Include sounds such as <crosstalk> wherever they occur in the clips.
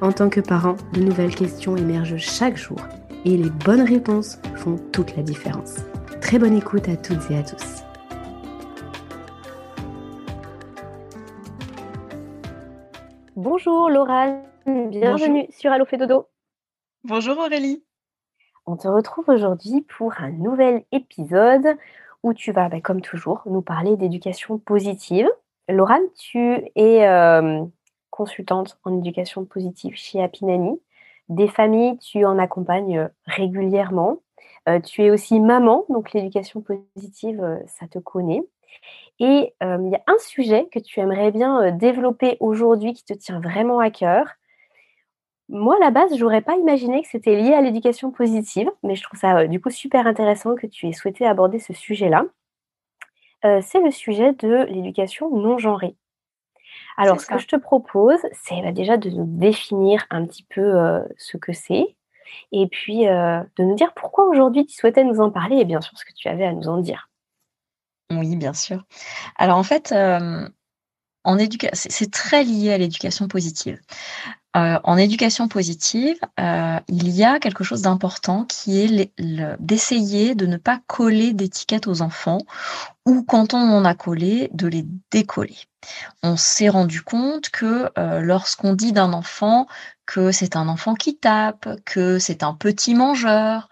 en tant que parent, de nouvelles questions émergent chaque jour et les bonnes réponses font toute la différence. Très bonne écoute à toutes et à tous. Bonjour Laura, bienvenue sur Allo Dodo. Bonjour Aurélie. On te retrouve aujourd'hui pour un nouvel épisode où tu vas, bah, comme toujours, nous parler d'éducation positive. Laura, tu es euh, consultante en éducation positive chez Apinani. Des familles, tu en accompagnes euh, régulièrement. Euh, tu es aussi maman, donc l'éducation positive, euh, ça te connaît. Et il y a un sujet que tu aimerais bien développer aujourd'hui qui te tient vraiment à cœur. Moi, à la base, je n'aurais pas imaginé que c'était lié à l'éducation positive, mais je trouve ça du coup super intéressant que tu aies souhaité aborder ce sujet-là. c'est le sujet de l'éducation non genrée. Alors, ce que je te propose, c'est bah, déjà de nous définir un petit peu euh, ce que c'est, et puis euh, de nous dire pourquoi aujourd'hui tu souhaitais nous en parler, et bien sûr ce que tu avais à nous en dire. Oui, bien sûr. Alors en fait, euh, en c'est très lié à l'éducation positive. en éducation positive, il y a quelque chose d'important qui est d'essayer de ne pas coller d'étiquettes aux enfants ou quand on en a collé, de les décoller. On s'est rendu compte que euh, lorsqu'on dit d'un enfant que c'est un enfant qui tape, que c'est un petit mangeur,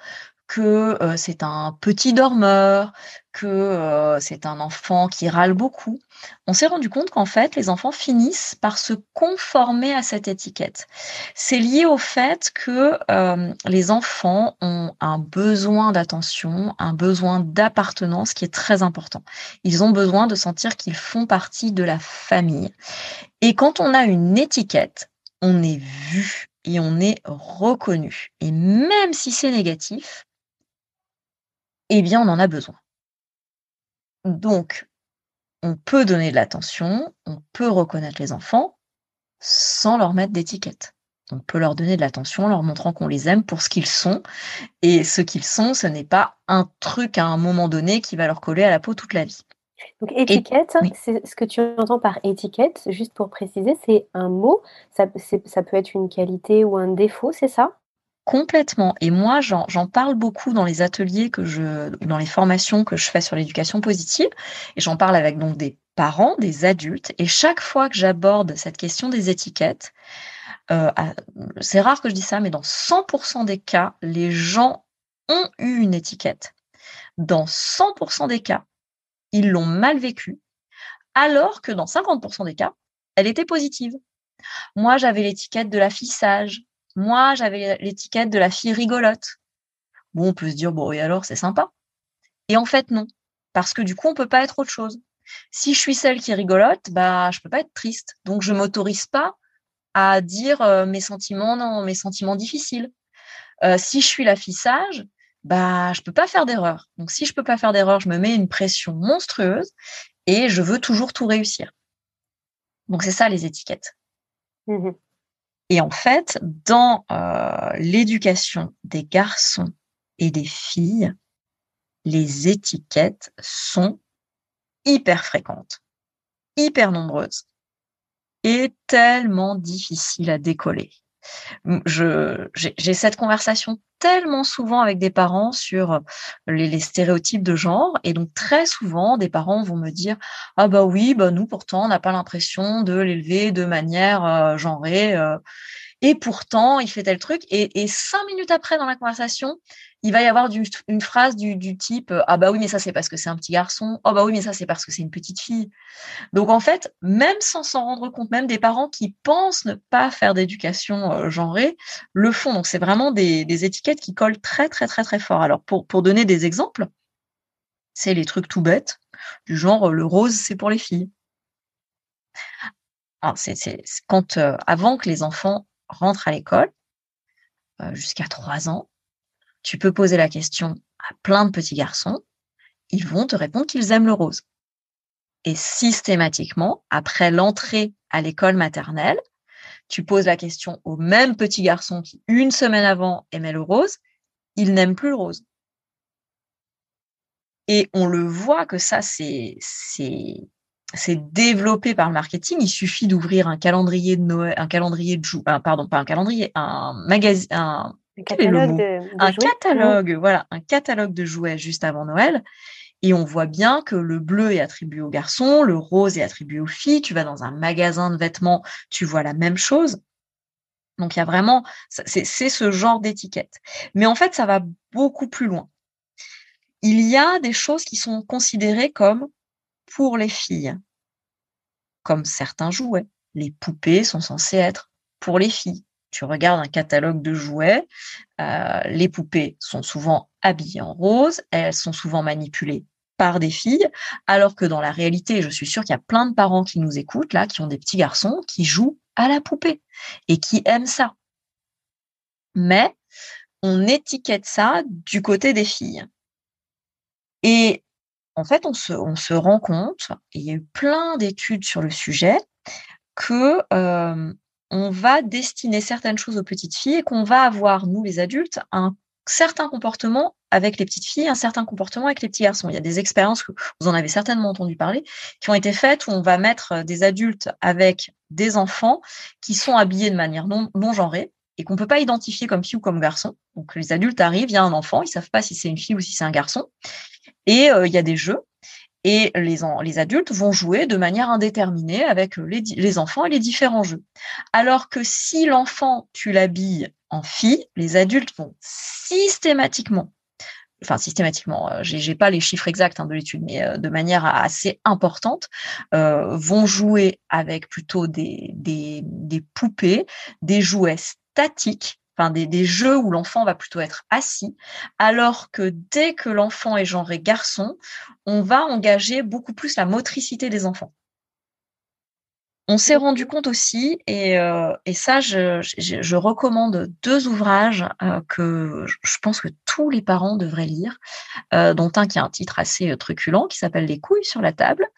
que euh, c'est un petit dormeur, que euh, c'est un enfant qui râle beaucoup, on s'est rendu compte qu'en fait, les enfants finissent par se conformer à cette étiquette. C'est lié au fait que euh, les enfants ont un besoin d'attention, un besoin d'appartenance qui est très important. Ils ont besoin de sentir qu'ils font partie de la famille. Et quand on a une étiquette, on est vu et on est reconnu. Et même si c'est négatif, eh bien, on en a besoin. Donc, on peut donner de l'attention, on peut reconnaître les enfants sans leur mettre d'étiquette. On peut leur donner de l'attention en leur montrant qu'on les aime pour ce qu'ils sont. Et ce qu'ils sont, ce n'est pas un truc à un moment donné qui va leur coller à la peau toute la vie. Donc étiquette, c'est ce que tu entends par étiquette, juste pour préciser, c'est un mot, ça, ça peut être une qualité ou un défaut, c'est ça? Complètement. Et moi, j'en parle beaucoup dans les ateliers que je, dans les formations que je fais sur l'éducation positive. Et j'en parle avec donc des parents, des adultes. Et chaque fois que j'aborde cette question des étiquettes, euh, c'est rare que je dise ça, mais dans 100% des cas, les gens ont eu une étiquette. Dans 100% des cas, ils l'ont mal vécue, alors que dans 50% des cas, elle était positive. Moi, j'avais l'étiquette de la fille sage, moi, j'avais l'étiquette de la fille rigolote. Bon, on peut se dire, bon, et alors, c'est sympa. Et en fait, non. Parce que du coup, on peut pas être autre chose. Si je suis celle qui rigolote, bah, je peux pas être triste. Donc, je m'autorise pas à dire euh, mes sentiments, non, mes sentiments difficiles. Euh, si je suis la fille sage, bah, je peux pas faire d'erreur. Donc, si je peux pas faire d'erreur, je me mets une pression monstrueuse et je veux toujours tout réussir. Donc, c'est ça les étiquettes. Mmh et en fait, dans euh, l'éducation des garçons et des filles, les étiquettes sont hyper fréquentes, hyper nombreuses et tellement difficiles à décoller j'ai cette conversation tellement souvent avec des parents sur les, stéréotypes de genre et donc très souvent des parents vont me dire ah bah oui bah nous pourtant on n'a pas l'impression de l'élever de manière euh, genrée euh. Et pourtant, il fait tel truc. Et, cinq minutes après, dans la conversation, il va y avoir une phrase du, type Ah bah oui, mais ça, c'est parce que c'est un petit garçon. Oh bah oui, mais ça, c'est parce que c'est une petite fille. Donc, en fait, même sans s'en rendre compte, même des parents qui pensent ne pas faire d'éducation euh, genrée le font. Donc, c'est vraiment des, étiquettes qui collent très, très, très, très fort. Alors, pour, donner des exemples, c'est les trucs tout bêtes, du genre le rose, c'est pour les filles. Alors, c'est, quand euh, avant que les enfants rentrent à l'école, euh, jusqu'à 3 ans, tu peux poser la question à plein de petits garçons, ils vont te répondre qu'ils aiment le rose. Et systématiquement, après l'entrée à l'école maternelle, tu poses la question au même petit garçon qui, une semaine avant, aimait le rose, il n'aime plus le rose. Et on le voit que ça, c'est, c'est, développé par le marketing. Il suffit d'ouvrir un calendrier de Noël, un calendrier de jouets, pardon, pas un calendrier, un magazine, catalogue, de, un catalogue, voilà, un catalogue de jouets juste avant Noël. Et on voit bien que le bleu est attribué aux garçons, le rose est attribué aux filles. Tu vas dans un magasin de vêtements, tu vois la même chose. Donc il y a vraiment, c'est ce genre d'étiquette. Mais en fait, ça va beaucoup plus loin. Il y a des choses qui sont considérées comme pour les filles, comme certains jouets. Les poupées sont censées être pour les filles. Tu regardes un catalogue de jouets, euh, les poupées sont souvent habillées en rose, elles sont souvent manipulées par des filles, alors que dans la réalité, je suis sûre qu'il y a plein de parents qui nous écoutent là, qui ont des petits garçons qui jouent à la poupée et qui aiment ça. Mais on étiquette ça du côté des filles. Et en fait, on se, rend compte, et il y a eu plein d'études sur le sujet, que euh, on va destiner certaines choses aux petites filles et qu'on va avoir, nous les adultes, un certain comportement avec les petites filles, un certain comportement avec les petits garçons. Il y a des expériences que vous en avez certainement entendu parler, qui ont été faites où on va mettre des adultes avec des enfants qui sont habillés de manière non, non genrée et qu'on peut pas identifier comme fille ou comme garçon. Donc les adultes arrivent, il y a un enfant, ils savent pas si c'est une fille ou si c'est un garçon. Et euh, il y a des jeux. Et les, adultes vont jouer de manière indéterminée avec les, enfants et les différents jeux. Alors que si l'enfant, tu l'habilles en fille, les adultes vont systématiquement enfin systématiquement, euh, j'ai pas les chiffres exacts hein, de l'étude, mais euh, de manière assez importante, euh, vont jouer avec plutôt des poupées, des jouets statiques des, jeux où l'enfant va plutôt être assis, alors que dès que l'enfant est genré garçon, on va engager beaucoup plus la motricité des enfants. On s'est rendu compte aussi, et, euh, ça, je, recommande deux ouvrages euh, que je pense que tous les parents devraient lire, euh, dont un qui a un titre assez truculent, qui s'appelle Les couilles sur la table,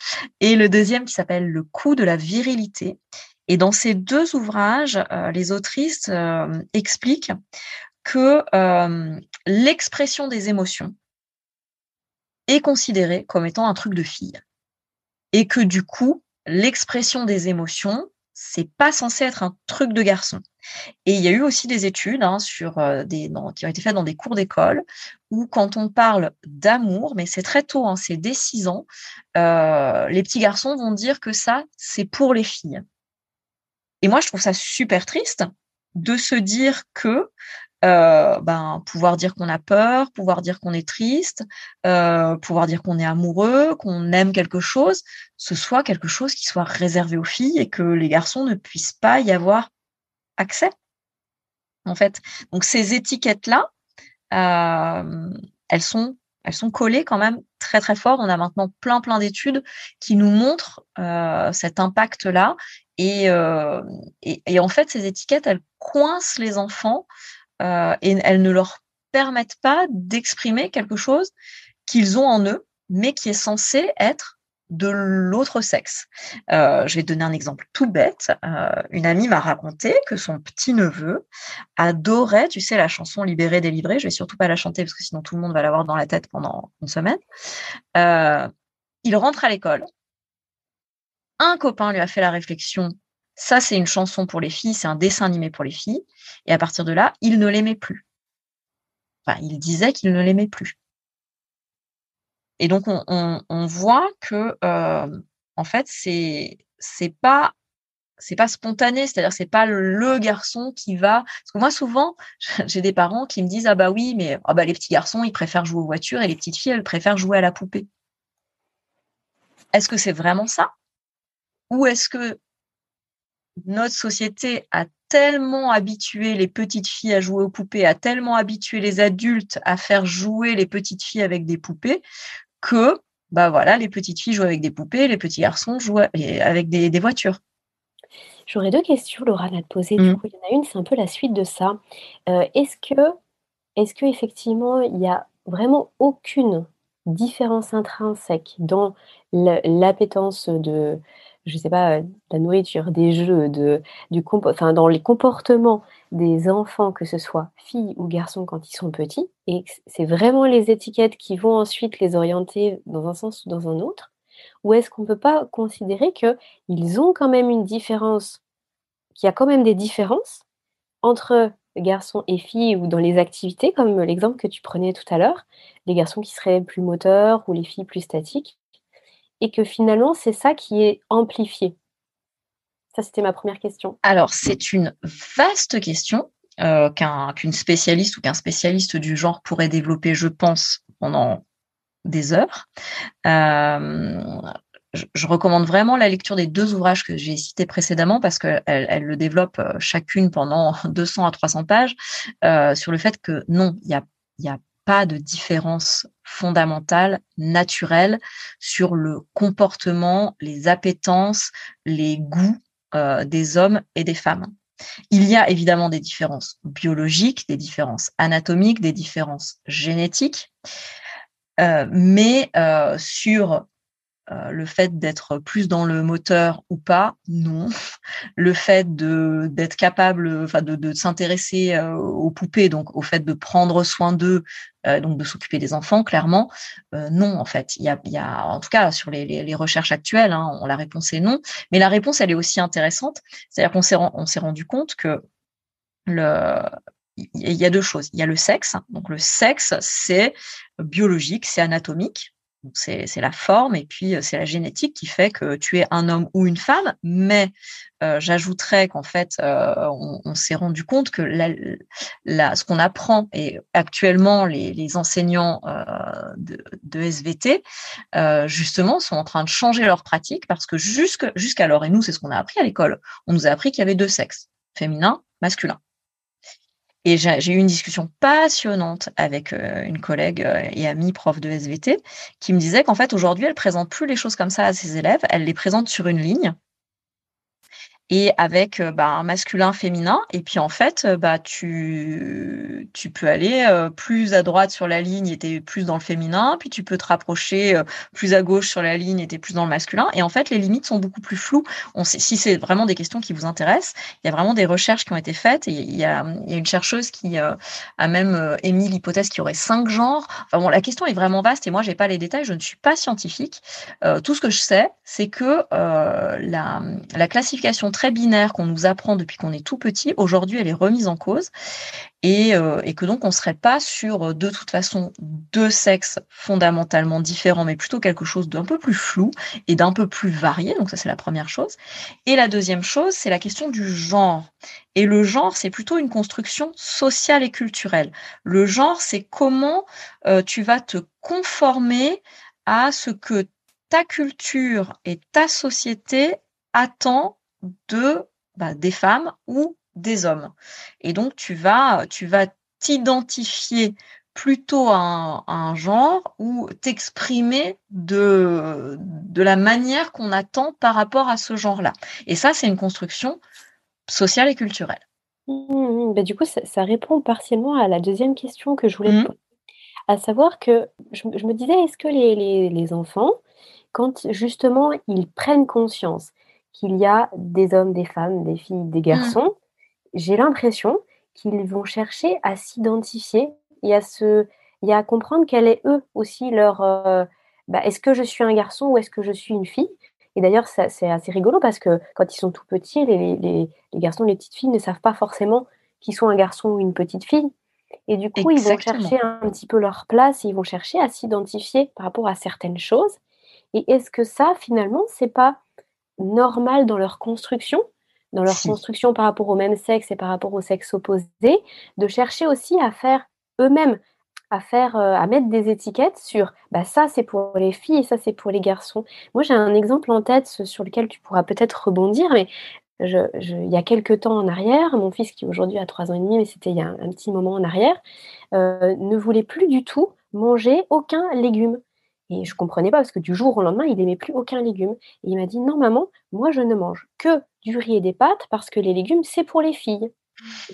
et le deuxième qui s'appelle Le coup de la virilité. Et dans ces deux ouvrages, euh, les autrices euh, expliquent que euh, l'expression des émotions est considérée comme étant un truc de fille. Et que du coup, l'expression des émotions, c'est pas censé être un truc de garçon. Et il y a eu aussi des études hein, sur des, qui ont été faites dans des cours d'école où quand on parle d'amour, mais c'est très tôt, hein, c'est dès 6 ans, les petits garçons vont dire que ça, c'est pour les filles. Et moi, je trouve ça super triste de se dire que euh, ben, pouvoir dire qu'on a peur, pouvoir dire qu'on est triste, euh, pouvoir dire qu'on est amoureux, qu'on aime quelque chose, ce soit quelque chose qui soit réservé aux filles et que les garçons ne puissent pas y avoir accès. En fait, donc ces étiquettes-là, euh, elles sont elles sont collées quand même très très fort. On a maintenant plein plein d'études qui nous montrent euh, cet impact-là euh, et, et, en fait, ces étiquettes, elles coincent les enfants euh, et elles ne leur permettent pas d'exprimer quelque chose qu'ils ont en eux, mais qui est censé être de l'autre sexe. Euh, je vais donner un exemple tout bête. une amie m'a raconté que son petit-neveu adorait, tu sais, la chanson Libéré, délivré. Je vais surtout pas la chanter parce que sinon tout le monde va l'avoir dans la tête pendant une semaine. il rentre à l'école un copain lui a fait la réflexion, ça c'est une chanson pour les filles, c'est un dessin animé pour les filles, et à partir de là, il ne l'aimait plus. Il disait qu'il ne l'aimait plus. Et donc on, voit que euh, en fait c'est c'est pas c'est pas spontané, c'est-à-dire c'est pas le garçon qui va. Parce que moi souvent, <laughs> j'ai des parents qui me disent ah bah oui, mais ah bah les petits garçons ils préfèrent jouer aux voitures et les petites filles elles préfèrent jouer à la poupée. Est-ce que c'est vraiment ça? Ou est-ce que notre société a tellement habitué les petites filles à jouer aux poupées, a tellement habitué les adultes à faire jouer les petites filles avec des poupées que bah voilà, les petites filles jouent avec des poupées, les petits garçons jouent avec des voitures. J'aurais deux questions, Laura, à te poser. Du coup, il y en a une, c'est un peu la suite de ça. Euh, est-ce que, est-ce que effectivement, il n'y a vraiment aucune différence intrinsèque dans l'appétence de, je sais pas, la nourriture, des jeux, enfin, dans les comportements des enfants, que ce soit filles ou garçons quand ils sont petits, et c'est vraiment les étiquettes qui vont ensuite les orienter dans un sens ou dans un autre ou est-ce qu'on ne peut pas considérer qu'ils ont quand même une différence, qu'il y a quand même des différences entre garçons et filles ou dans les activités, comme l'exemple que tu prenais tout à l'heure, les garçons qui seraient plus moteurs ou les filles plus statiques, et que finalement c'est ça qui est amplifié. Ça, c'était ma première question. Alors, c'est une vaste question euh, qu'une spécialiste ou qu'un spécialiste du genre pourrait développer, je pense, pendant des heures. Euh, je, recommande vraiment la lecture des deux ouvrages que j'ai cités précédemment parce qu'elles elles le développent euh, chacune pendant <laughs> 200 à 300 pages sur le fait que non, il n'y a, y a pas de différence fondamentale, naturelle sur le comportement, les appétences, les goûts des hommes et des femmes. Il y a évidemment des différences biologiques, des différences anatomiques, des différences génétiques. Euh, mais euh, sur euh, le fait d'être plus dans le moteur ou pas, non. <laughs> Le fait de d'être capable, enfin de, de s'intéresser aux poupées, donc au fait de prendre soin d'eux, donc de s'occuper des enfants, clairement, non en fait. Il y a, il y a, en tout cas sur les, les, les recherches actuelles, hein, la réponse est non. Mais la réponse, elle est aussi intéressante. C'est-à-dire qu'on s'est on s'est rendu compte que le il y a deux choses. Il y a le sexe. Donc le sexe, c'est biologique, c'est anatomique. C'est la forme et puis euh, c'est la génétique qui fait que tu es un homme ou une femme. Mais euh, j'ajouterais qu'en fait, euh, on, s'est rendu compte que la, ce qu'on apprend et actuellement les, enseignants de, de, SVT justement sont en train de changer leur pratique parce que jusqu'alors et nous c'est ce qu'on a appris à l'école, on nous a appris qu'il y avait deux sexes, féminin, masculin. Et j'ai eu une discussion passionnante avec euh, une collègue euh, et amie prof de SVT qui me disait qu'en fait, aujourd'hui, elle présente plus les choses comme ça à ses élèves, elle les présente sur une ligne et avec euh, bah, un masculin féminin. Et puis en fait euh, bah tu tu peux aller euh, plus à droite sur la ligne et t'es plus dans le féminin. Puis tu peux te rapprocher plus à gauche sur la ligne et t'es plus dans le masculin. Et en fait les limites sont beaucoup plus floues. On sait, si c'est vraiment des questions qui vous intéressent il y a vraiment des recherches qui ont été faites. Et il y a, y a une chercheuse qui a même émis l'hypothèse qu'il y aurait cinq genres. Enfin bon la question est vraiment vaste et moi j'ai pas les détails. Je ne suis pas scientifique. Tout ce que je sais c'est que la la classification très binaire qu'on nous apprend depuis qu'on est tout petit, aujourd'hui, elle est remise en cause. Et, euh, que donc, on ne serait pas sur, euh, de toute façon, deux sexes fondamentalement différents, mais plutôt quelque chose d'un peu plus flou et d'un peu plus varié. Donc, ça, c'est la première chose. Et la deuxième chose, c'est la question du genre. Et le genre, c'est plutôt une construction sociale et culturelle. Le genre, c'est comment euh, tu vas te conformer à ce que ta culture et ta société attend de bah, des femmes ou des hommes. Et donc tu vas tu vas t'identifier plutôt à un, genre ou t'exprimer de, de la manière qu'on attend par rapport à ce genre-là. Et ça, c'est une construction sociale et culturelle. Mmh, mmh, mmh. Bah, du coup, ça, répond partiellement à la deuxième question que je voulais poser. À savoir que je, me disais, est-ce que les, les, enfants, quand justement ils prennent conscience qu'il y a des hommes, des femmes, des filles, des mmh. garçons, j'ai l'impression qu'ils vont chercher à s'identifier et à, se, et à comprendre quel est eux aussi leur... Euh, bah, est-ce que je suis un garçon ou est-ce que je suis une fille? Et d'ailleurs, c'est assez rigolo parce que quand ils sont tout petits, les, les, les garçons, les petites filles ne savent pas forcément qu'ils sont un garçon ou une petite fille. Et du coup, ils vont chercher un petit peu leur place, ils vont chercher à s'identifier par rapport à certaines choses. Et est-ce que ça, finalement, c'est pas normal dans leur construction dans leur construction par rapport au même sexe et par rapport au sexe opposé, de chercher aussi à faire eux-mêmes, à faire, euh, à mettre des étiquettes sur, bah ça c'est pour les filles et ça c'est pour les garçons. Moi j'ai un exemple en tête sur lequel tu pourras peut-être rebondir, mais je, il y a quelques temps en arrière, mon fils qui aujourd'hui a trois ans et demi, mais c'était il y a un, petit moment en arrière, euh, ne voulait plus du tout manger aucun légume. Et je comprenais pas parce que du jour au lendemain, il n'aimait plus aucun légume. Et il m'a dit non maman, moi je ne mange que du riz et des pâtes parce que les légumes c'est pour les filles.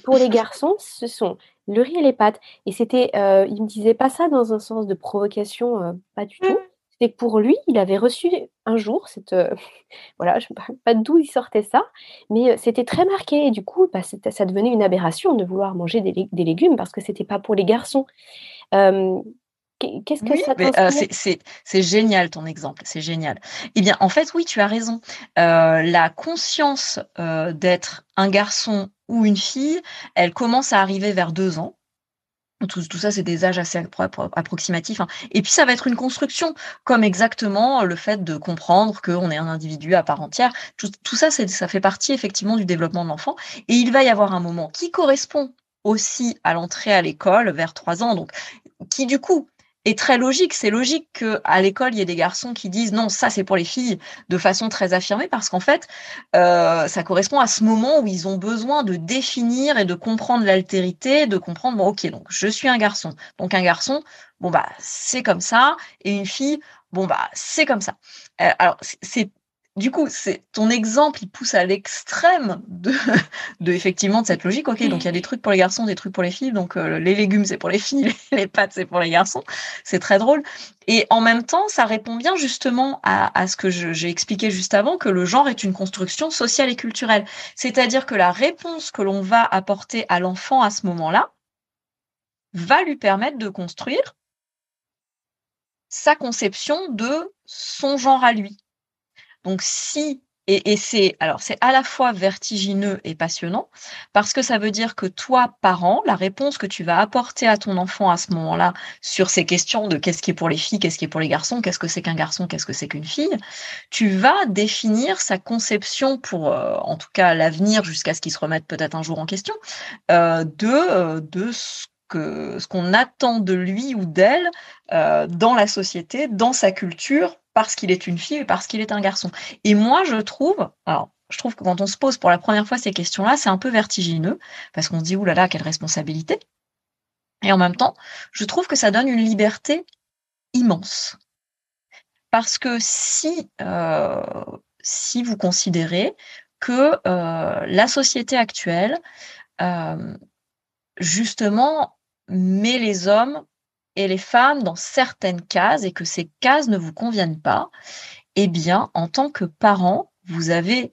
pour les <laughs> garçons, ce sont le riz et les pâtes. Et c'était, euh, il me disait pas ça dans un sens de provocation, euh, pas du tout. Mmh. C'était pour lui, il avait reçu un jour cette, euh, <laughs> voilà, je ne sais pas d'où il sortait ça, mais c'était très marqué. Et du coup, bah, ça devenait une aberration de vouloir manger des, des légumes parce que c'était pas pour les garçons. Qu'est-ce que ça euh, C'est génial ton exemple, c'est génial. Eh bien, en fait, oui, tu as raison. Euh, la conscience euh, d'être un garçon ou une fille, elle commence à arriver vers deux ans. Tout, ça, c'est des âges assez approximatifs. Hein. Et puis, ça va être une construction, comme exactement le fait de comprendre qu'on est un individu à part entière. Tout, tout ça, ça fait partie effectivement du développement de l'enfant. Et il va y avoir un moment qui correspond aussi à l'entrée à l'école vers trois ans, donc qui du coup est très logique. C'est logique qu'à l'école, il y ait des garçons qui disent non, ça c'est pour les filles de façon très affirmée parce qu'en fait, euh, ça correspond à ce moment où ils ont besoin de définir et de comprendre l'altérité, de comprendre, bon, ok, donc je suis un garçon. Donc un garçon, bon, bah, c'est comme ça. Et une fille, bon, bah, c'est comme ça. Euh, alors, c'est du coup, c'est ton exemple, il pousse à l'extrême <laughs> de, effectivement de cette logique. Ok, donc il y a des trucs pour les garçons, des trucs pour les filles. Donc euh, les légumes c'est pour les filles, <laughs> les pâtes c'est pour les garçons. C'est très drôle. Et en même temps, ça répond bien justement à, à ce que j'ai expliqué juste avant, que le genre est une construction sociale et culturelle. C'est-à-dire que la réponse que l'on va apporter à l'enfant à ce moment-là va lui permettre de construire sa conception de son genre à lui. Donc si et, c'est alors c'est à la fois vertigineux et passionnant parce que ça veut dire que toi, parent, la réponse que tu vas apporter à ton enfant à ce moment-là sur ces questions de qu'est-ce qui est pour les filles, qu'est-ce qui est pour les garçons, qu'est-ce que c'est qu'un garçon, qu'est-ce que c'est qu'une fille, tu vas définir sa conception pour, euh, en tout cas, l'avenir jusqu'à ce qu'il se remette peut-être un jour en question euh, de euh, de ce que ce qu'on attend de lui ou d'elle dans la société, dans sa culture, parce qu'il est une fille et parce qu'il est un garçon. Et moi, je trouve, alors, je trouve que quand on se pose pour la première fois ces questions-là, c'est un peu vertigineux, parce qu'on se dit, oulala, quelle responsabilité. Et en même temps, je trouve que ça donne une liberté immense. Parce que si, euh, si vous considérez que euh, la société actuelle, euh, justement, met les hommes et les femmes dans certaines cases et que ces cases ne vous conviennent pas, eh bien, en tant que parent, vous avez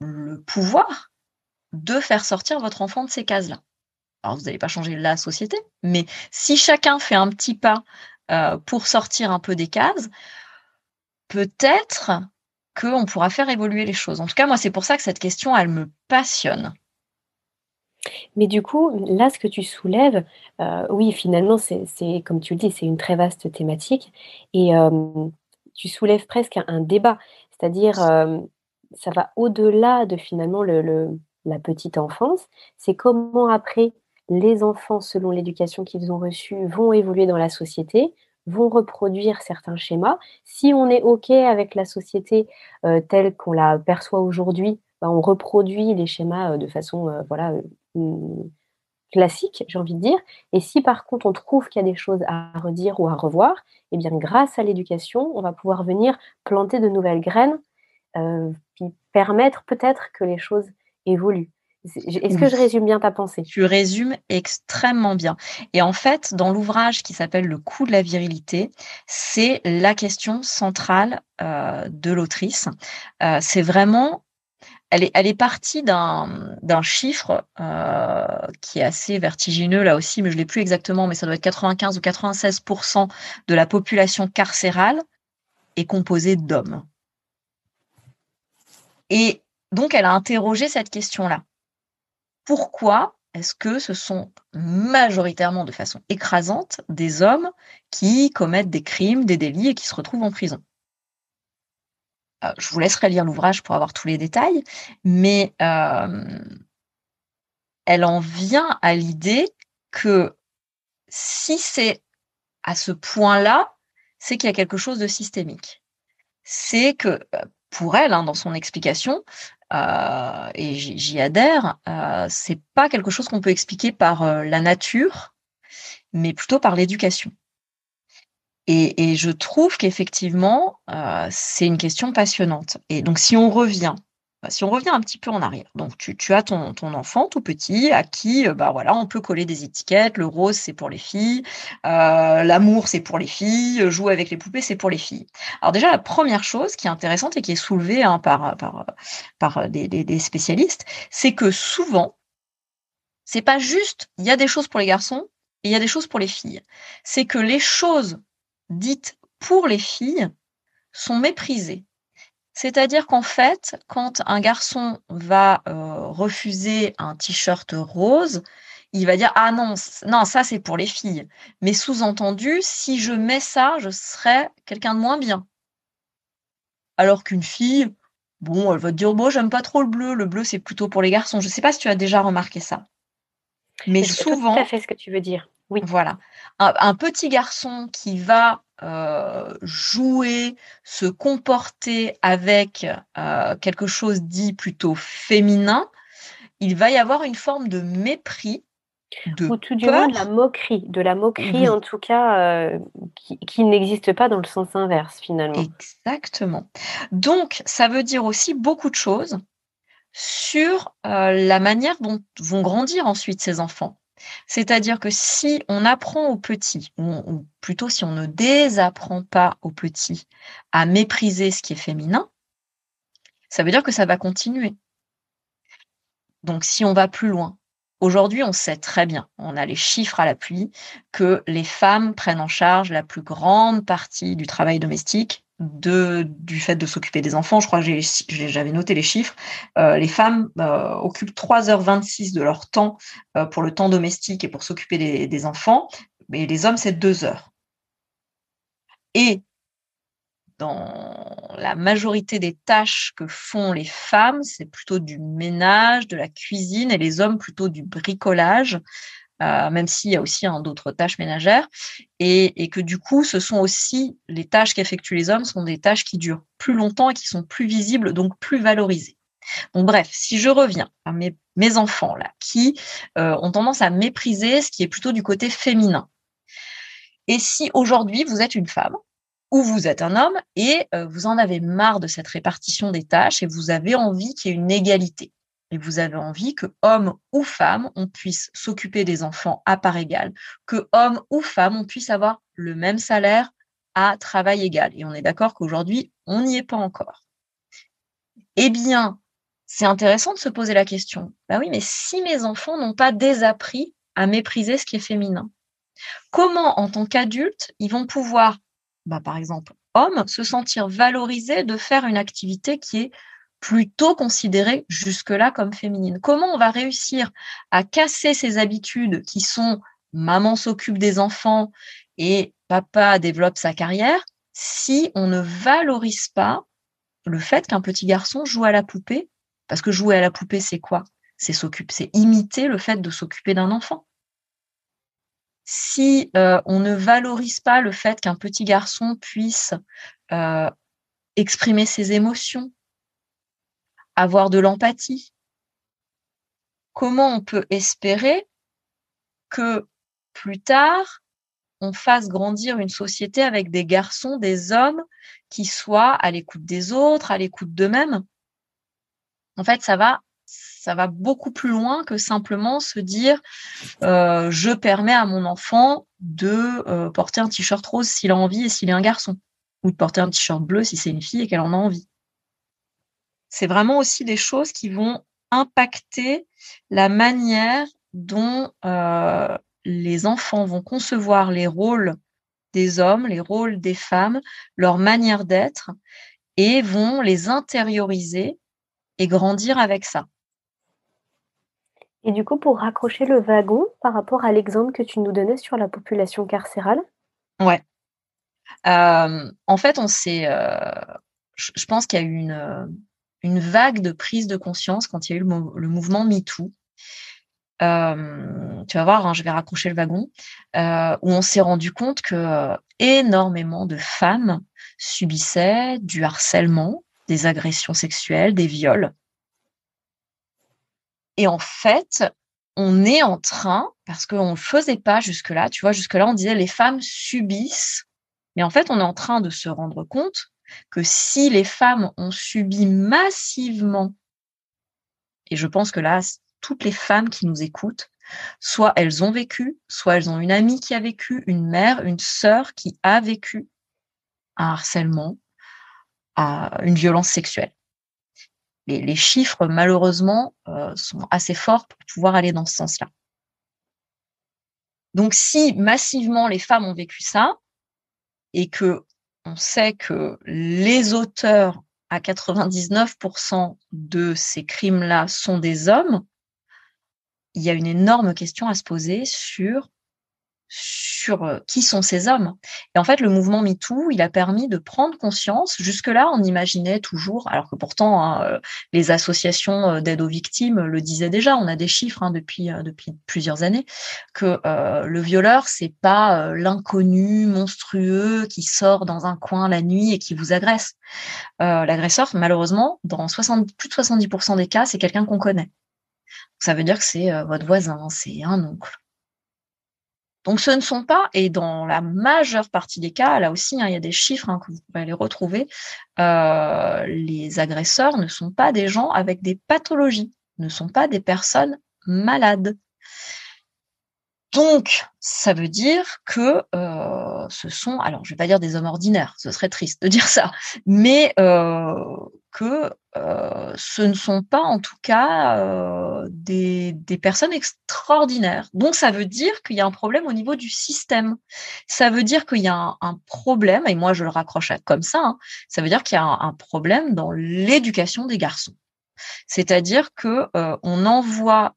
le pouvoir de faire sortir votre enfant de ces cases-là. Alors, vous n'allez pas changer la société, mais si chacun fait un petit pas euh, pour sortir un peu des cases, peut-être qu'on pourra faire évoluer les choses. En tout cas, moi, c'est pour ça que cette question, elle me passionne. Mais du coup, là, ce que tu soulèves, euh, oui, finalement, c'est comme tu le dis, c'est une très vaste thématique et tu soulèves presque un débat. C'est-à-dire, ça va au-delà de finalement le la petite enfance. C'est comment après les enfants, selon l'éducation qu'ils ont reçue, vont évoluer dans la société, vont reproduire certains schémas. Si on est OK avec la société, telle qu'on la perçoit aujourd'hui, bah, on reproduit les schémas, de façon, voilà, classique, j'ai envie de dire. Et si par contre on trouve qu'il y a des choses à redire ou à revoir, eh bien grâce à l'éducation, on va pouvoir venir planter de nouvelles graines, euh, puis permettre peut-être que les choses évoluent. Est-ce que je résume bien ta pensée? Tu résumes extrêmement bien. Et en fait, dans l'ouvrage qui s'appelle Le coût de la virilité, c'est la question centrale euh, de l'autrice. Euh, c'est vraiment elle est, partie d'un chiffre euh, qui est assez vertigineux là aussi, mais je ne l'ai plus exactement, mais ça doit être 95 ou 96% de la population carcérale est composée d'hommes. Et donc, elle a interrogé cette question-là. Pourquoi est-ce que ce sont majoritairement, de façon écrasante, des hommes qui commettent des crimes, des délits et qui se retrouvent en prison? Euh, je vous laisserai lire l'ouvrage pour avoir tous les détails, mais euh, elle en vient à l'idée que si c'est à ce point-là, c'est qu'il y a quelque chose de systémique. C'est que pour elle, hein, dans son explication, et j'y adhère, c'est pas quelque chose qu'on peut expliquer par la nature, mais plutôt par l'éducation. Et, je trouve qu'effectivement, euh, c'est une question passionnante. Et donc, si on revient, bah, si on revient un petit peu en arrière, donc tu, as ton, enfant tout petit à qui, euh, bah voilà, on peut coller des étiquettes. Le rose, c'est pour les filles. Euh, l'amour, c'est pour les filles. Jouer avec les poupées, c'est pour les filles. Alors déjà, la première chose qui est intéressante et qui est soulevée hein, par, par, des, des spécialistes, c'est que souvent, c'est pas juste, il y a des choses pour les garçons et il y a des choses pour les filles. C'est que les choses dites pour les filles sont méprisées. C'est-à-dire qu'en fait, quand un garçon va euh, refuser un t-shirt rose, il va dire ah non non ça c'est pour les filles. Mais sous-entendu, si je mets ça, je serais quelqu'un de moins bien. Alors qu'une fille, bon, elle va te dire moi j'aime pas trop le bleu, le bleu c'est plutôt pour les garçons. Je ne sais pas si tu as déjà remarqué ça. Mais souvent, tout à fait ce que tu veux dire. Oui. Voilà. Un, petit garçon qui va euh, jouer, se comporter avec euh, quelque chose dit plutôt féminin, il va y avoir une forme de mépris. De Ou tout du moins de la moquerie, de la moquerie en tout cas euh, qui, n'existe pas dans le sens inverse finalement. Exactement. Donc ça veut dire aussi beaucoup de choses sur la manière dont vont grandir ensuite ces enfants. C'est-à-dire que si on apprend aux petits, ou, plutôt si on ne désapprend pas aux petits à mépriser ce qui est féminin, ça veut dire que ça va continuer. Donc si on va plus loin, aujourd'hui on sait très bien, on a les chiffres à l'appui, que les femmes prennent en charge la plus grande partie du travail domestique du fait de s'occuper des enfants, je crois que j'avais noté les chiffres, euh, les femmes euh, occupent 3h26 de leur temps euh, pour le temps domestique et pour s'occuper des, des, enfants, mais les hommes, c'est 2 heures. Et dans la majorité des tâches que font les femmes, c'est plutôt du ménage, de la cuisine, et les hommes plutôt du bricolage, euh, même s'il y a aussi hein, d'autres tâches ménagères, et, que du coup, ce sont aussi les tâches qu'effectuent les hommes sont des tâches qui durent plus longtemps et qui sont plus visibles, donc plus valorisées. Bref, si je reviens à mes, enfants là, qui euh, ont tendance à mépriser ce qui est plutôt du côté féminin. Et si aujourd'hui vous êtes une femme ou vous êtes un homme et euh, vous en avez marre de cette répartition des tâches et vous avez envie qu'il y ait une égalité et vous avez envie que homme ou femme, on puisse s'occuper des enfants à part égale, que homme ou femme, on puisse avoir le même salaire à travail égal. Et on est d'accord qu'aujourd'hui, on n'y est pas encore. Eh bien, c'est intéressant de se poser la question. Bah oui, mais si mes enfants n'ont pas désappris à mépriser ce qui est féminin, comment, en tant qu'adultes, ils vont pouvoir, bah, par exemple, hommes, se sentir valorisés de faire une activité qui est plutôt considérée jusque-là comme féminine. Comment on va réussir à casser ces habitudes qui sont maman s'occupe des enfants et papa développe sa carrière si on ne valorise pas le fait qu'un petit garçon joue à la poupée? Parce que jouer à la poupée, c'est quoi? C'est s'occuper, c'est imiter le fait de s'occuper d'un enfant. Si euh, on ne valorise pas le fait qu'un petit garçon puisse euh, exprimer ses émotions, avoir de l'empathie. Comment on peut espérer que plus tard, on fasse grandir une société avec des garçons, des hommes qui soient à l'écoute des autres, à l'écoute d'eux-mêmes? En fait, ça va, ça va beaucoup plus loin que simplement se dire euh, je permets à mon enfant de euh, porter un t-shirt rose s'il a envie et s'il est un garçon, ou de porter un t-shirt bleu si c'est une fille et qu'elle en a envie c'est vraiment aussi des choses qui vont impacter la manière dont euh, les enfants vont concevoir les rôles des hommes, les rôles des femmes, leur manière d'être, et vont les intérioriser et grandir avec ça. Et du coup, pour raccrocher le wagon par rapport à l'exemple que tu nous donnais sur la population carcérale? Ouais. Euh, en fait, on s'est, euh, je, pense qu'il y a eu une, une vague de prise de conscience quand il y a eu le, mouvement MeToo. Euh, tu vas voir, hein, je vais raccrocher le wagon, euh, où on s'est rendu compte que énormément de femmes subissaient du harcèlement, des agressions sexuelles, des viols. Et en fait, on est en train, parce qu'on ne le faisait pas jusque-là, tu vois, jusque-là, on disait les femmes subissent, mais en fait, on est en train de se rendre compte que si les femmes ont subi massivement, et je pense que là, toutes les femmes qui nous écoutent, soit elles ont vécu, soit elles ont une amie qui a vécu, une mère, une sœur qui a vécu un harcèlement, une violence sexuelle. Les, chiffres, malheureusement, euh, sont assez forts pour pouvoir aller dans ce sens-là. Donc, si massivement les femmes ont vécu ça, et que on sait que les auteurs à 99% de ces crimes-là sont des hommes, il y a une énorme question à se poser sur sur euh, qui sont ces hommes. Et en fait, le mouvement MeToo, il a permis de prendre conscience. Jusque-là, on imaginait toujours, alors que pourtant, hein, euh, les associations euh, d'aide aux victimes le disaient déjà, on a des chiffres hein, depuis, plusieurs années, que le violeur, c'est pas l'inconnu monstrueux qui sort dans un coin la nuit et qui vous agresse. L'agresseur, malheureusement, dans 60, plus de 70% des cas, c'est quelqu'un qu'on connaît. Ça veut dire que c'est votre voisin, c'est un oncle donc ce ne sont pas, et dans la majeure partie des cas, là aussi, hein, il y a des chiffres hein, que vous pouvez les retrouver, euh, les agresseurs ne sont pas des gens avec des pathologies, ne sont pas des personnes malades. Donc, ça veut dire que euh, ce sont, alors je vais pas dire des hommes ordinaires, ce serait triste de dire ça, mais euh, que euh, ce ne sont pas en tout cas euh, des, personnes extraordinaires. Donc ça veut dire qu'il y a un problème au niveau du système. Ça veut dire qu'il y a un, problème, et moi je le raccroche à comme ça, hein, ça veut dire qu'il y a un, problème dans l'éducation des garçons. C'est-à-dire que on envoie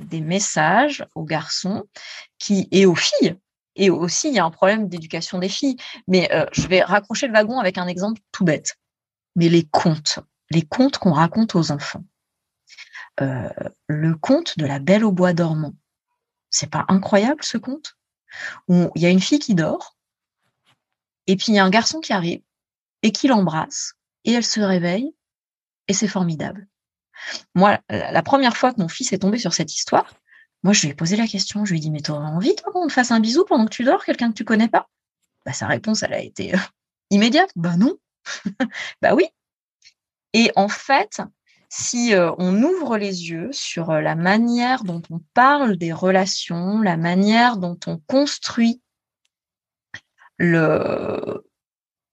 des messages aux garçons qui et aux filles. Et aussi, il y a un problème d'éducation des filles. Mais euh, je vais raccrocher le wagon avec un exemple tout bête. Mais les contes, les contes qu'on raconte aux enfants. le conte de la Belle au bois dormant. C'est pas incroyable ce conte? Où il y a une fille qui dort et puis il y a un garçon qui arrive et qui l'embrasse et elle se réveille et c'est formidable. Moi, la première fois que mon fils est tombé sur cette histoire, moi, je lui ai posé la question. Je lui ai dit, mais tu aurais envie, toi, qu'on te fasse un bisou pendant que tu dors, quelqu'un que tu connais pas? Bah, Sa réponse, elle a été euh, <laughs> immédiate. Bah non. <laughs> bah oui. Et en fait, si euh, on ouvre les yeux sur euh, la manière dont on parle des relations, la manière dont on construit le,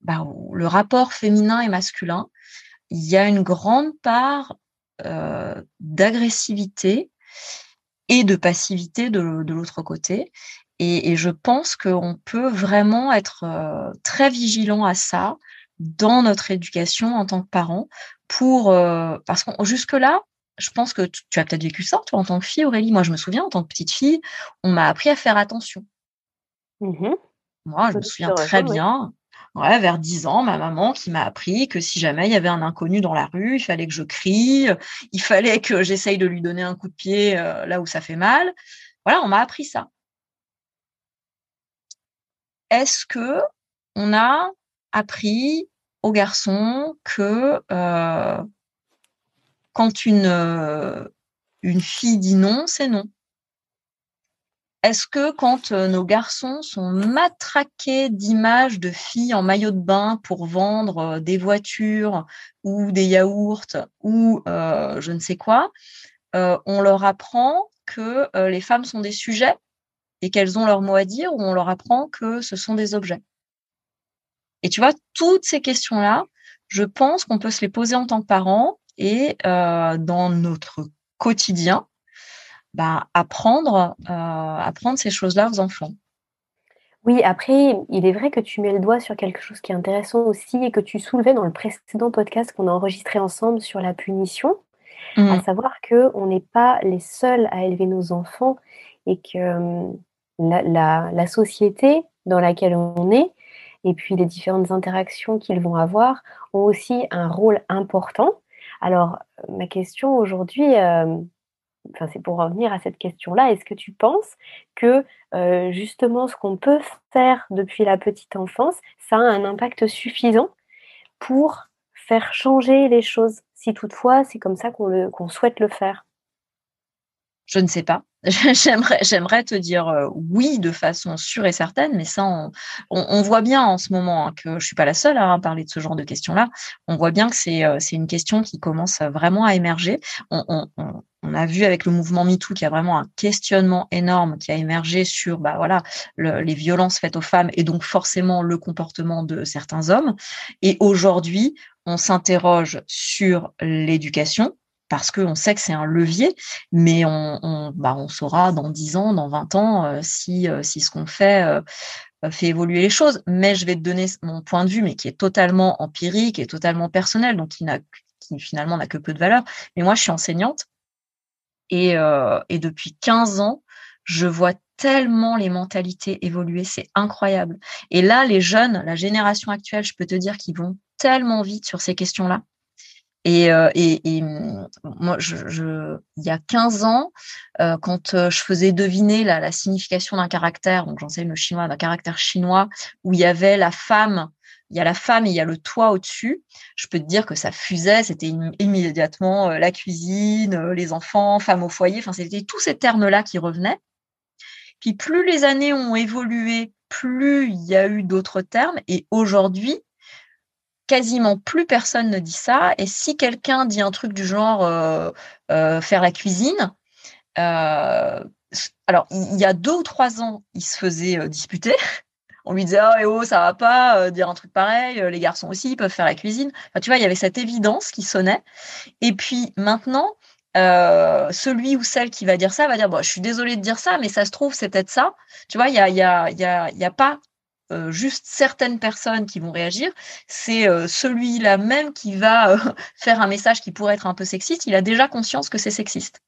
bah, le rapport féminin et masculin, il y a une grande part d'agressivité et de passivité de, l'autre côté. Et, je pense qu'on peut vraiment être euh, très vigilant à ça dans notre éducation en tant que parent pour euh, parce que jusque là je pense que tu, as peut-être vécu ça toi en tant que fille Aurélie. Moi je me souviens en tant que petite fille on m'a appris à faire attention. Mmh moi je me souviens très bien ouais, vers 10 ans, ma maman qui m'a appris que si jamais il y avait un inconnu dans la rue, il fallait que je crie, il fallait que j'essaye de lui donner un coup de pied euh, là où ça fait mal. Voilà, on m'a appris ça. Est-ce que on a appris aux garçons que euh, quand une, euh, une fille dit non, c'est non? Est-ce que quand euh, nos garçons sont matraqués d'images de filles en maillot de bain pour vendre euh, des voitures ou des yaourts ou euh, je ne sais quoi, on leur apprend que les femmes sont des sujets et qu'elles ont leur mot à dire ou on leur apprend que ce sont des objets? Et tu vois, toutes ces questions-là, je pense qu'on peut se les poser en tant que parents et dans notre quotidien, bah, apprendre, euh, apprendre ces choses-là aux enfants. Oui, après, il est vrai que tu mets le doigt sur quelque chose qui est intéressant aussi et que tu soulevais dans le précédent podcast qu'on a enregistré ensemble sur la punition, à mmh. savoir qu'on n'est pas les seuls à élever nos enfants et que hum, la, la, société dans laquelle on est, et puis les différentes interactions qu'ils vont avoir ont aussi un rôle important. Alors, ma question aujourd'hui, euh, c'est pour revenir à cette question-là, est-ce que tu penses que euh, justement ce qu'on peut faire depuis la petite enfance, ça a un impact suffisant pour faire changer les choses, si toutefois c'est comme ça qu'on souhaite le faire je ne sais pas. <laughs> j'aimerais, te dire euh, oui de façon sûre et certaine, mais ça, on, voit bien en ce moment hein, que je suis pas la seule à parler de ce genre de questions-là. On voit bien que c'est, euh, une question qui commence vraiment à émerger. On, a vu avec le mouvement MeToo qu'il y a vraiment un questionnement énorme qui a émergé sur bah les violences faites aux femmes et donc forcément le comportement de certains hommes. Et aujourd'hui, on s'interroge sur l'éducation, parce qu'on sait que c'est un levier, mais on, bah, saura dans 10 ans, dans 20 ans, euh, si, euh, si ce qu'on fait euh, fait évoluer les choses. Mais je vais te donner mon point de vue, mais qui est totalement empirique et totalement personnel, donc qui finalement n'a que peu de valeur. Mais moi, je suis enseignante et, et depuis 15 ans, je vois tellement les mentalités évoluer, c'est incroyable. Et là, les jeunes, la génération actuelle, je peux te dire qu'ils vont tellement vite sur ces questions-là. Et, euh, et, et, moi, je, je, il y a 15 ans, euh, quand euh, je faisais deviner la, la signification d'un caractère, donc j'enseigne le chinois, d'un caractère chinois, où il y avait la femme, il y a la femme et il y a le toit au-dessus, je peux te dire que ça fusait, c'était immédiatement la cuisine, les enfants, femme au foyer, enfin c'était tous ces termes-là qui revenaient. Puis plus les années ont évolué, plus il y a eu d'autres termes, et aujourd'hui, quasiment plus personne ne dit ça. Et si quelqu'un dit un truc du genre euh, euh, faire la cuisine, euh, alors il y a deux ou trois ans, il se faisait disputer. <laughs> On lui disait oh, eh oh ça va pas dire un truc pareil. Les garçons aussi peuvent faire la cuisine. Tu vois, il y avait cette évidence qui sonnait. Et puis maintenant, celui ou celle qui va dire ça va dire bon, je suis désolée de dire ça, mais ça se trouve c'est peut-être ça. Tu vois, il y a, y, a, y, a, y a pas euh, juste certaines personnes qui vont réagir, c'est euh, celui-là même qui va euh, <laughs> faire un message qui pourrait être un peu sexiste, il a déjà conscience que c'est sexiste.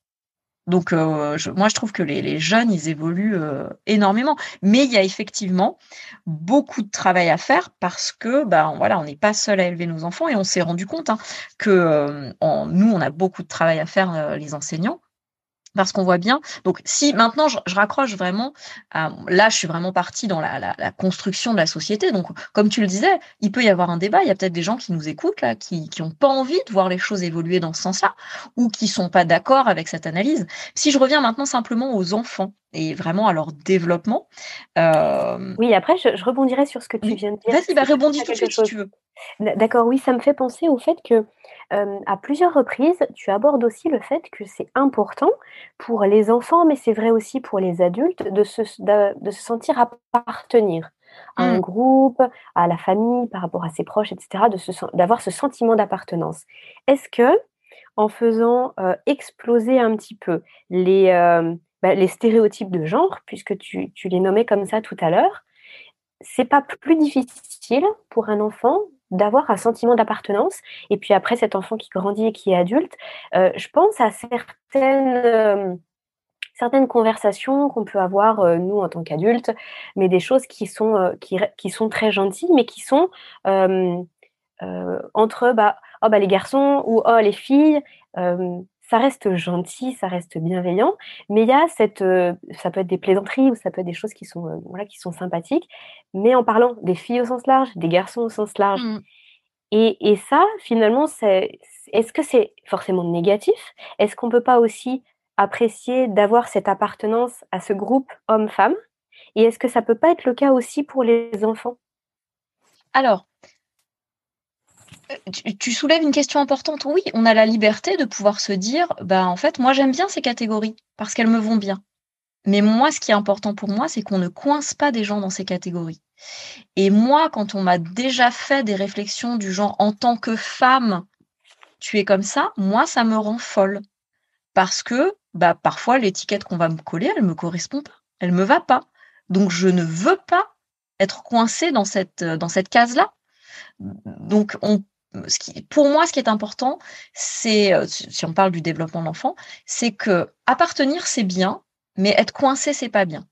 Donc moi je trouve que les, jeunes ils évoluent énormément, mais il y a effectivement beaucoup de travail à faire parce que bah voilà on n'est pas seul à élever nos enfants et on s'est rendu compte hein, que nous on a beaucoup de travail à faire les enseignants parce qu'on voit bien. Donc, si maintenant je, raccroche vraiment, là, je suis vraiment partie dans la, construction de la société. Donc, comme tu le disais, il peut y avoir un débat. Il y a peut-être des gens qui nous écoutent là, qui n'ont pas envie de voir les choses évoluer dans ce sens-là, ou qui sont pas d'accord avec cette analyse. Si je reviens maintenant simplement aux enfants et vraiment à leur développement. Euh, oui, après, je, rebondirais sur ce que tu viens de dire. Vas-y, bah, rebondis tout de suite si tu veux. D'accord, oui, ça me fait penser au fait que à plusieurs reprises, tu abordes aussi le fait que c'est important pour les enfants, mais c'est vrai aussi pour les adultes, de se, de, se sentir appartenir à un mmh. groupe, à la famille, par rapport à ses proches, etc., d'avoir ce sentiment d'appartenance. Est-ce que, en faisant exploser un petit peu les, bah, les stéréotypes de genre, puisque tu, tu les nommais comme ça tout à l'heure, c'est pas plus difficile pour un enfant d'avoir un sentiment d'appartenance. Et puis après, cet enfant qui grandit et qui est adulte, euh, je pense à certaines, euh, certaines conversations qu'on peut avoir, euh, nous, en tant qu'adultes, mais des choses qui sont, qui, qui, sont très gentilles, mais qui sont entre bah, oh, bah, les garçons ou oh, les filles ça reste gentil, ça reste bienveillant, mais il y a cette, ça peut être des plaisanteries ou ça peut être des choses qui sont, voilà, qui sont sympathiques, mais en parlant des filles au sens large, des garçons au sens large. Mmh. Et, et, ça, finalement, c'est, est-ce que c'est forcément négatif? Est-ce qu'on peut pas aussi apprécier d'avoir cette appartenance à ce groupe homme-femme Et est-ce que ça peut pas être le cas aussi pour les enfants? Alors, tu, soulèves une question importante. Oui, on a la liberté de pouvoir se dire, bah en fait, moi j'aime bien ces catégories parce qu'elles me vont bien. Mais moi, ce qui est important pour moi, c'est qu'on ne coince pas des gens dans ces catégories. Et moi, quand on m'a déjà fait des réflexions du genre en tant que femme, tu es comme ça, moi, ça me rend folle. Parce que bah, parfois, l'étiquette qu'on va me coller, elle ne me correspond pas. Elle ne me va pas. Donc, je ne veux pas être coincée dans cette, dans cette case-là. Donc, on pour moi, ce qui est important, c'est, euh, si on parle du développement de l'enfant, c'est que appartenir, c'est bien, mais être coincé, c'est pas bien.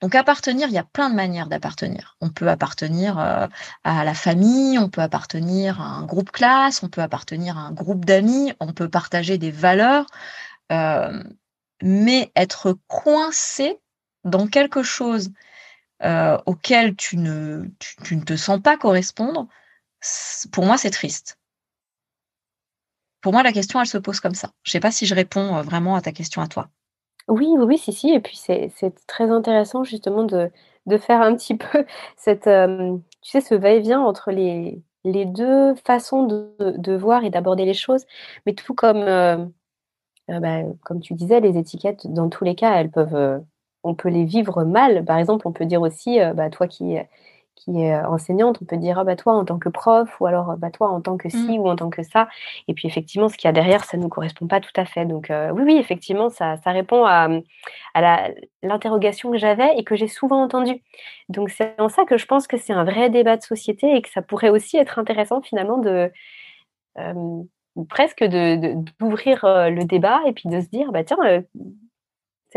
Donc appartenir, il y a plein de manières d'appartenir. On peut appartenir euh, à la famille, on peut appartenir à un groupe classe, on peut appartenir à un groupe d'amis, on peut partager des valeurs, euh, mais être coincé dans quelque chose auquel tu ne, tu, ne te sens pas correspondre, pour moi, c'est triste. Pour moi, la question, elle se pose comme ça. Je ne sais pas si je réponds vraiment à ta question à toi. Oui, oui, si, si et puis c'est très intéressant justement de faire un petit <laughs> peu cette, hem, tu sais, ce va-et-vient entre les 2 façons de voir et d'aborder les choses. Mais tout comme, heu, bah, comme tu disais, les étiquettes, dans tous les cas, elles peuvent, on peut les vivre mal. Par exemple, on peut dire aussi, heu, bah, toi qui, qui est euh, enseignante, on peut dire ah bah toi en tant que prof ou alors bah toi en tant que ci mmh. ou en tant que ça. Et puis effectivement, ce qu'il y a derrière, ça ne nous correspond pas tout à fait. Donc euh, oui, oui, effectivement, ça, ça répond à, à l'interrogation que j'avais et que j'ai souvent entendue. Donc c'est en ça que je pense que c'est un vrai débat de société et que ça pourrait aussi être intéressant finalement de euh, presque de d'ouvrir le débat et puis de se dire bah tiens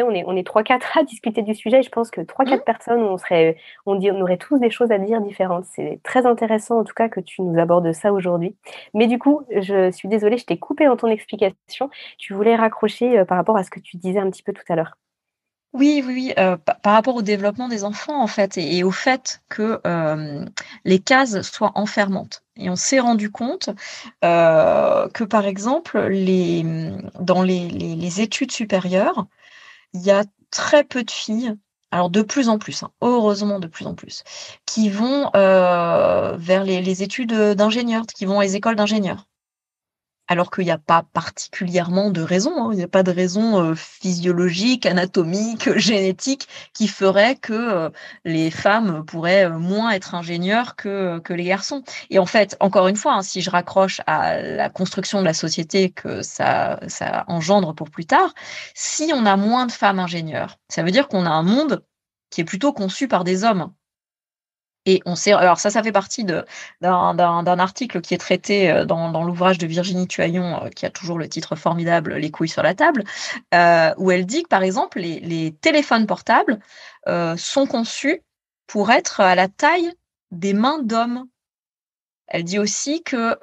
on est, on est 3-4 à <laughs> discuter du sujet. je pense que 3-4 mmh. personnes, on, serait, on, dit, on aurait tous des choses à dire différentes. C'est très intéressant, en tout cas, que tu nous abordes ça aujourd'hui. Mais du coup, je suis désolée, je t'ai coupé dans ton explication. Tu voulais raccrocher euh, par rapport à ce que tu disais un petit peu tout à l'heure. Oui, oui, oui. Euh, par rapport au développement des enfants, en fait, et, au fait que euh, les cases soient enfermantes. Et on s'est rendu compte que, par exemple, les, dans les, les études supérieures, il y a très peu de filles, alors de plus en plus, hein, heureusement de plus en plus, qui vont euh, vers les, les études d'ingénieurs, qui vont à les écoles d'ingénieurs alors qu'il n'y a pas particulièrement de raison, hein. il n'y a pas de raison euh, physiologique, anatomique, <laughs> génétique qui ferait que euh, les femmes pourraient euh, moins être ingénieurs que, les garçons. Et en fait, encore une fois, hein, si je raccroche à la construction de la société que ça, ça engendre pour plus tard, si on a moins de femmes ingénieurs, ça veut dire qu'on a un monde qui est plutôt conçu par des hommes. Et on sait, alors ça, ça fait partie d'un article qui est traité euh, dans, l'ouvrage de Virginie Tuaillon, euh, qui a toujours le titre formidable Les couilles sur la table, euh, où elle dit que par exemple les, téléphones portables sont conçus pour être à la taille des mains d'hommes. Elle dit aussi que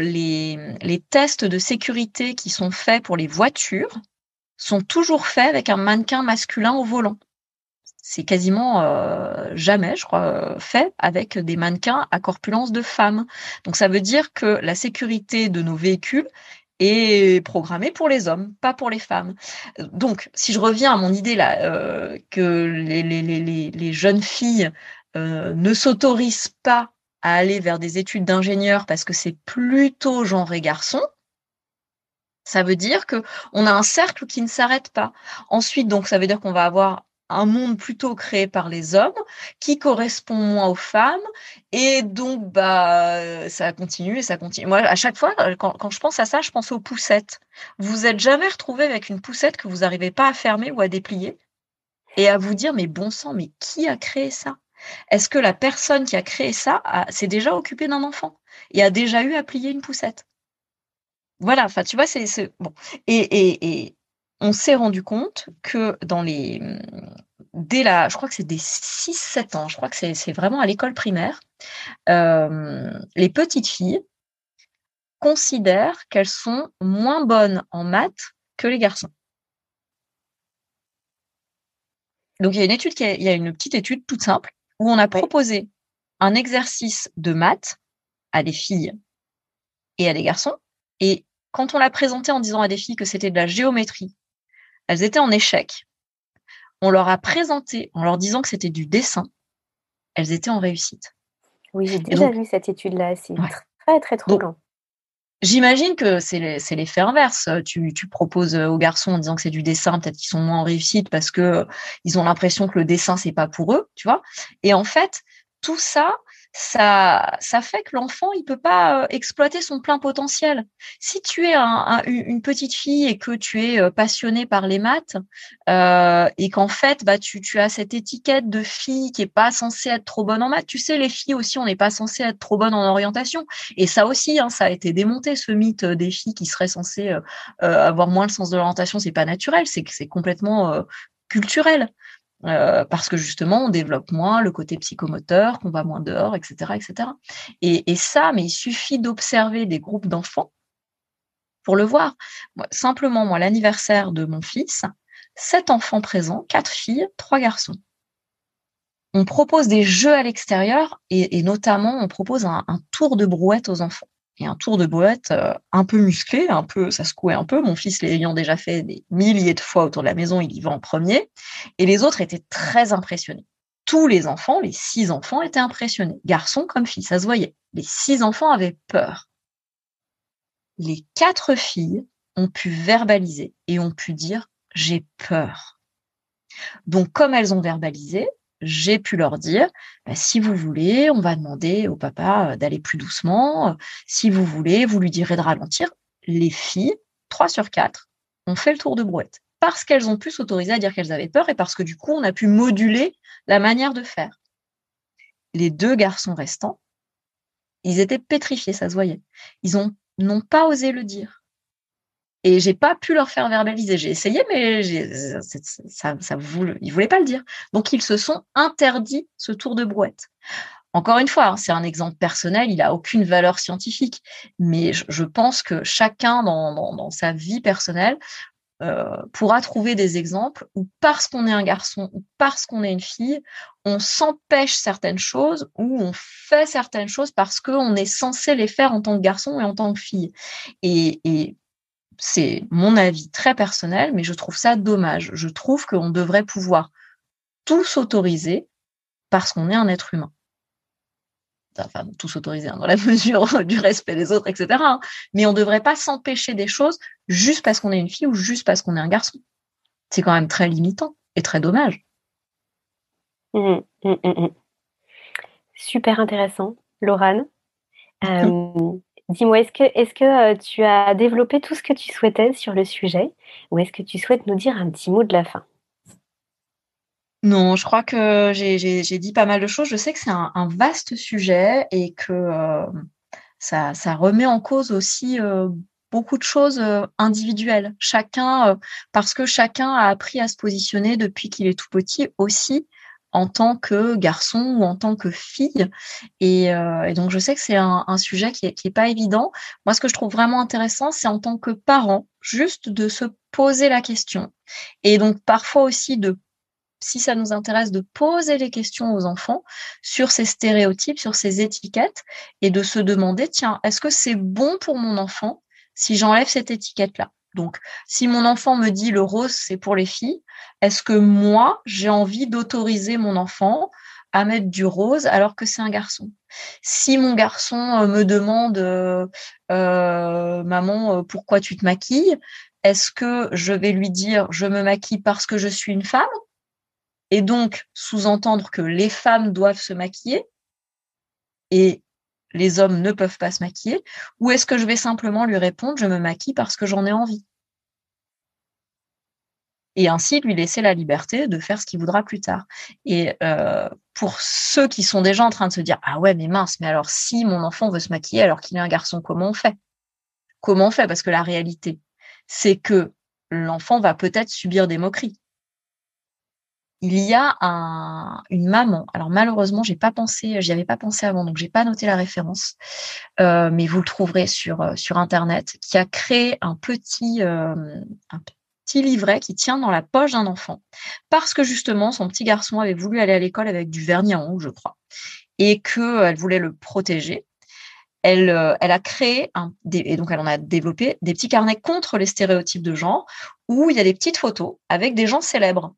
les, les tests de sécurité qui sont faits pour les voitures sont toujours faits avec un mannequin masculin au volant c'est quasiment euh, jamais, je crois, fait avec des mannequins à corpulence de femmes. Donc ça veut dire que la sécurité de nos véhicules est programmée pour les hommes, pas pour les femmes. Donc, si je reviens à mon idée là, euh, que les, jeunes filles euh, ne s'autorisent pas à aller vers des études d'ingénieur parce que c'est plutôt genré garçon, ça veut dire que on a un cercle qui ne s'arrête pas. Ensuite, donc, ça veut dire qu'on va avoir un monde plutôt créé par les hommes qui correspond moins aux femmes et donc bah ça continue et ça continue. Moi à chaque fois quand, je pense à ça, je pense aux poussettes. Vous êtes jamais retrouvé avec une poussette que vous n'arrivez pas à fermer ou à déplier? Et à vous dire mais bon sang mais qui a créé ça? Est-ce que la personne qui a créé ça s'est déjà occupée d'un enfant et a déjà eu à plier une poussette? Voilà, enfin tu vois c'est bon et, et on s'est rendu compte que dans les dès la, je crois que c'est des 6-7 ans, je crois que c'est vraiment à l'école primaire, euh, les petites filles considèrent qu'elles sont moins bonnes en maths que les garçons. Donc il y a une étude, qui il y a une petite étude toute simple où on a proposé un exercice de maths à des filles et à des garçons. Et quand on l'a présenté en disant à des filles que c'était de la géométrie elles étaient en échec. On leur a présenté en leur disant que c'était du dessin. Elles étaient en réussite. Oui, j'ai déjà vu cette étude-là. C'est très, très troublant. J'imagine que c'est l'effet inverse. Tu, tu, proposes aux garçons en disant que c'est du dessin, peut-être qu'ils sont moins en réussite parce que ils ont l'impression que le dessin c'est pas pour eux, tu vois. Et en fait, tout ça, ça, ça fait que l'enfant, il peut pas euh, exploiter son plein potentiel. Si tu es une petite fille et que tu es euh, passionnée par les maths euh, et qu'en fait, bah, tu, tu as cette étiquette de fille qui est pas censée être trop bonne en maths. Tu sais, les filles aussi, on n'est pas censé être trop bonne en orientation. Et ça aussi, hein, ça a été démonté, ce mythe des filles qui seraient censées avoir moins le sens de l'orientation. C'est pas naturel, c'est c'est complètement culturel. Parce que justement, on développe moins le côté psychomoteur, qu'on va moins dehors, etc., etc. Et, et ça, mais il suffit d'observer des groupes d'enfants pour le voir. simplement, moi, l'anniversaire de mon fils, sept enfants présents, quatre filles, trois garçons. On propose des jeux à l'extérieur et, notamment on propose un, tour de brouette aux enfants. Et un tour de brouette euh, un peu musclé, un peu, ça secouait un peu. Mon fils l'ayant déjà fait des milliers de fois autour de la maison, il y va en premier. Et les autres étaient très impressionnés. Tous les enfants, les six enfants étaient impressionnés, garçons comme filles, ça se voyait. Les six enfants avaient peur. Les quatre filles ont pu verbaliser et ont pu dire j'ai peur. Donc, comme elles ont verbalisé, j'ai pu leur dire, bah, si vous voulez, on va demander au papa euh, d'aller plus doucement. Si vous voulez, vous lui direz de ralentir. Les filles, trois sur quatre, ont fait le tour de brouette parce qu'elles ont pu s'autoriser à dire qu'elles avaient peur et parce que du coup, on a pu moduler la manière de faire. Les deux garçons restants, ils étaient pétrifiés, ça se voyait. Ils n'ont pas osé le dire. Et j'ai pas pu leur faire verbaliser. J'ai essayé, mais ça, ça ils voulaient pas le dire. Donc ils se sont interdits ce tour de brouette. Encore une fois, hein, c'est un exemple personnel, il a aucune valeur scientifique, mais je, pense que chacun dans, sa vie personnelle euh, pourra trouver des exemples où parce qu'on est un garçon ou parce qu'on est une fille, on s'empêche certaines choses ou on fait certaines choses parce qu'on est censé les faire en tant que garçon et en tant que fille. Et c'est mon avis très personnel, mais je trouve ça dommage. Je trouve qu'on devrait pouvoir tout s'autoriser parce qu'on est un être humain. Enfin, tout s'autoriser hein, dans la <laughs> mesure du respect des autres, etc. Hein. Mais on ne devrait pas s'empêcher des choses juste parce qu'on est une fille ou juste parce qu'on est un garçon. C'est quand même très limitant et très dommage. Mmh, mmh, mmh, Super intéressant, Laurane. Euh, <laughs> Dis-moi, est-ce que, euh, tu as développé tout ce que tu souhaitais sur le sujet ou est-ce que tu souhaites nous dire un petit mot de la fin? Non, je crois que j'ai dit pas mal de choses. Je sais que c'est un, vaste sujet et que euh, ça, remet en cause aussi euh, beaucoup de choses individuelles. Chacun, parce que chacun a appris à se positionner depuis qu'il est tout petit aussi en tant que garçon ou en tant que fille. Et, euh, donc, je sais que c'est un, sujet qui n'est pas évident. Moi, ce que je trouve vraiment intéressant, c'est en tant que parent, juste de se poser la question. Et donc, parfois aussi de si ça nous intéresse de poser les questions aux enfants sur ces stéréotypes, sur ces étiquettes, et de se demander, tiens, est-ce que c'est bon pour mon enfant si j'enlève cette étiquette-là? Donc, si mon enfant me dit le rose, c'est pour les filles, est-ce que moi, j'ai envie d'autoriser mon enfant à mettre du rose alors que c'est un garçon? Si mon garçon euh, me demande, euh, euh, maman, pourquoi tu te maquilles? Est-ce que je vais lui dire, je me maquille parce que je suis une femme Et donc, sous-entendre que les femmes doivent se maquiller? Et les hommes ne peuvent pas se maquiller Ou est-ce que je vais simplement lui répondre, je me maquille parce que j'en ai envie? Et ainsi lui laisser la liberté de faire ce qu'il voudra plus tard. Et euh, pour ceux qui sont déjà en train de se dire ah ouais mais mince mais alors si mon enfant veut se maquiller alors qu'il est un garçon comment on fait? Comment on fait Parce que la réalité c'est que l'enfant va peut-être subir des moqueries il y a une maman. Alors malheureusement, j'ai pas pensé, j'y avais pas pensé avant, donc j'ai pas noté la référence, euh, mais vous le trouverez sur euh, internet, qui a créé un petit euh, un petit livret qui tient dans la poche d'un enfant, parce que justement son petit garçon avait voulu aller à l'école avec du vernis en ongles, je crois, et que elle voulait le protéger. Elle, a créé et donc elle en a développé des petits carnets contre les stéréotypes de genre où il y a des petites photos avec des gens célèbres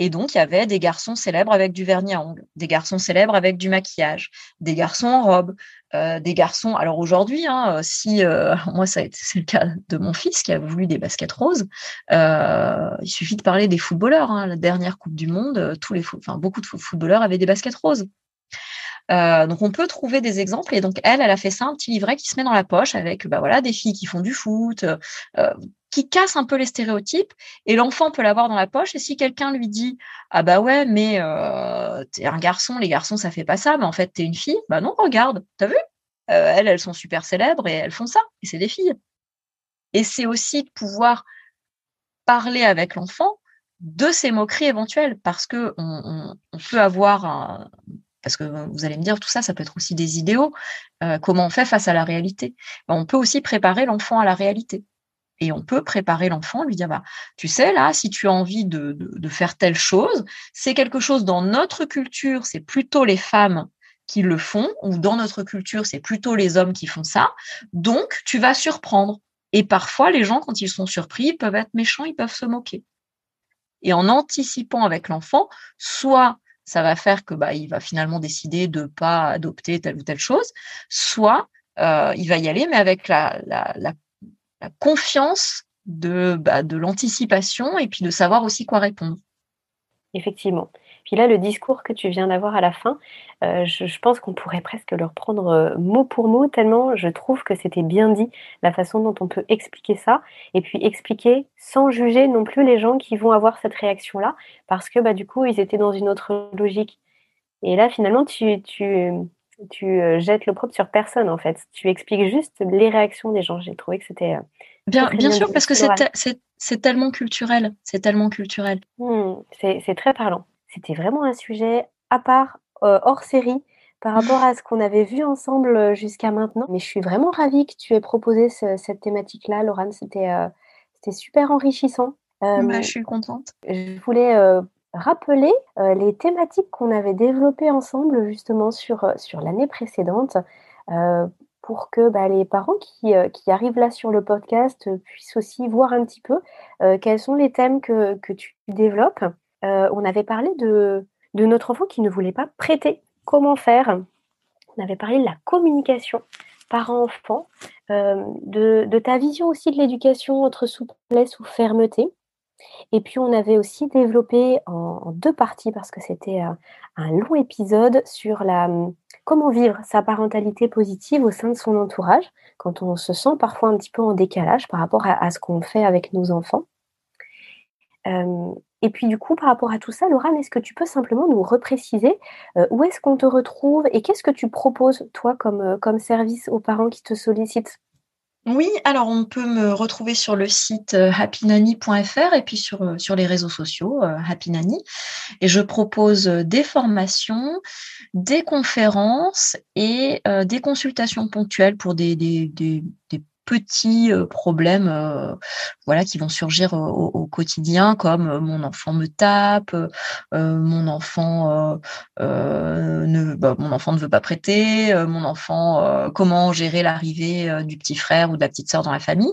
et donc, il y avait des garçons célèbres avec du vernis à ongles, des garçons célèbres avec du maquillage, des garçons en robe, euh, des garçons. Alors aujourd'hui, hein, si euh, <laughs> moi, c'est le cas de mon fils qui a voulu des baskets roses, euh, il suffit de parler des footballeurs. Hein, la dernière Coupe du Monde, tous les, enfin, beaucoup de footballeurs avaient des baskets roses. donc on peut trouver des exemples et donc elle, elle a fait ça un petit livret qui se met dans la poche avec bah voilà des filles qui font du foot, qui casse un peu les stéréotypes et l'enfant peut l'avoir dans la poche. Et si quelqu'un lui dit ah bah ouais mais euh, t'es un garçon les garçons ça fait pas ça mais en fait t'es une fille bah non regarde t'as vu? Euh, elles elles sont super célèbres et elles font ça et c'est des filles. Et c'est aussi de pouvoir parler avec l'enfant de ces moqueries éventuelles, parce que on, peut avoir parce que vous allez me dire tout ça, ça peut être aussi des idéaux. Euh, comment on fait face à la réalité? Ben, On peut aussi préparer l'enfant à la réalité. Et on peut préparer l'enfant, lui dire, bah, tu sais, là, si tu as envie de, faire telle chose, c'est quelque chose dans notre culture, c'est plutôt les femmes qui le font, ou dans notre culture, c'est plutôt les hommes qui font ça. Donc, tu vas surprendre. Et parfois, les gens, quand ils sont surpris, ils peuvent être méchants, ils peuvent se moquer. Et en anticipant avec l'enfant, soit ça va faire que bah, va finalement décider de pas adopter telle ou telle chose, soit euh, il va y aller, mais avec la, confiance de, bah, de l'anticipation et puis de savoir aussi quoi répondre. Effectivement. Puis là, le discours que tu viens d'avoir à la fin, euh, je, pense qu'on pourrait presque le reprendre euh, mot pour mot, tellement je trouve que c'était bien dit, la façon dont on peut expliquer ça, et puis expliquer sans juger non plus les gens qui vont avoir cette réaction-là, parce que bah, du coup, ils étaient dans une autre logique. Et là, finalement, tu, tu euh, jettes le propre sur personne, en fait. Tu expliques juste les réactions des gens. J'ai trouvé que c'était... Bien, bien, sûr, parce que c'est tellement culturel. C'est tellement culturel. Mmh, c'est très parlant. C'était vraiment un sujet à part, euh, hors série, par rapport à ce qu'on avait vu ensemble euh, jusqu'à maintenant. Mais je suis vraiment ravie que tu aies proposé cette thématique-là, Laurent. C'était euh, super enrichissant. Bah, je suis contente. Je voulais rappeler les thématiques qu'on avait développées ensemble justement sur, sur l'année précédente pour que bah, les parents qui, arrivent là sur le podcast puissent aussi voir un petit peu quels sont les thèmes que, tu développes. Euh, on avait parlé de, notre enfant qui ne voulait pas prêter. Comment faire? On avait parlé de la communication parent-enfant, euh, de, ta vision aussi de l'éducation entre souplesse ou fermeté. Et puis on avait aussi développé en, deux parties, parce que c'était euh, un long épisode sur la, comment vivre sa parentalité positive au sein de son entourage, quand on se sent parfois un petit peu en décalage par rapport à, ce qu'on fait avec nos enfants. Et puis du coup, par rapport à tout ça, Laura, est-ce que tu peux simplement nous repréciser euh, où est-ce qu'on te retrouve et qu'est-ce que tu proposes, toi, comme, euh, comme service aux parents qui te sollicitent? Oui, alors on peut me retrouver sur le site euh, happynanny.fr et puis sur, sur les réseaux sociaux Happy Nanny. Et je propose des formations, des conférences et des consultations ponctuelles pour des petits euh, problèmes euh, voilà qui vont surgir au, quotidien comme euh, mon enfant me tape mon enfant ne bah, mon enfant ne veut pas prêter mon enfant comment gérer l'arrivée du petit frère ou de la petite sœur dans la famille.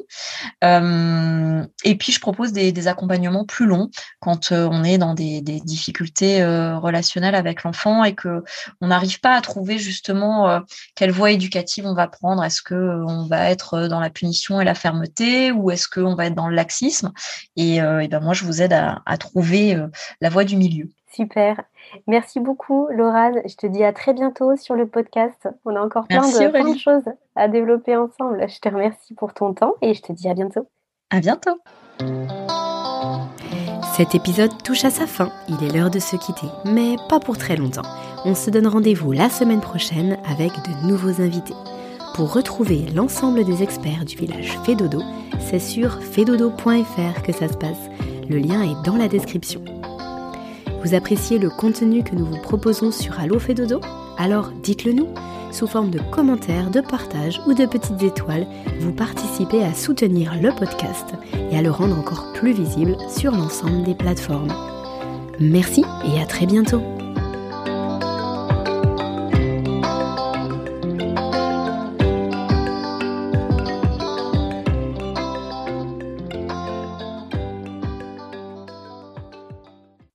Et puis je propose des, accompagnements plus longs quand on est dans des, des difficultés relationnelles avec l'enfant et que on n'arrive pas à trouver justement quelle voie éducative on va prendre. Est-ce que on va être dans la punition et la fermeté ou est-ce qu'on va être dans le laxisme? Et, euh, ben moi je vous aide à, trouver euh, la voie du milieu. Super. Merci beaucoup, Laura. Je te dis à très bientôt sur le podcast. On a encore plein de, choses à développer ensemble. Je te remercie pour ton temps et je te dis à bientôt. À bientôt. Cet épisode touche à sa fin. Il est l'heure de se quitter, mais pas pour très longtemps. On se donne rendez-vous la semaine prochaine avec de nouveaux invités. Pour retrouver l'ensemble des experts du village Fédodo, c'est sur fedodo.fr que ça se passe. Le lien est dans la description. Vous appréciez le contenu que nous vous proposons sur Allo Fédodo? Alors dites-le nous. Sous forme de commentaires, de partages ou de petites étoiles, vous participez à soutenir le podcast et à le rendre encore plus visible sur l'ensemble des plateformes. Merci et à très bientôt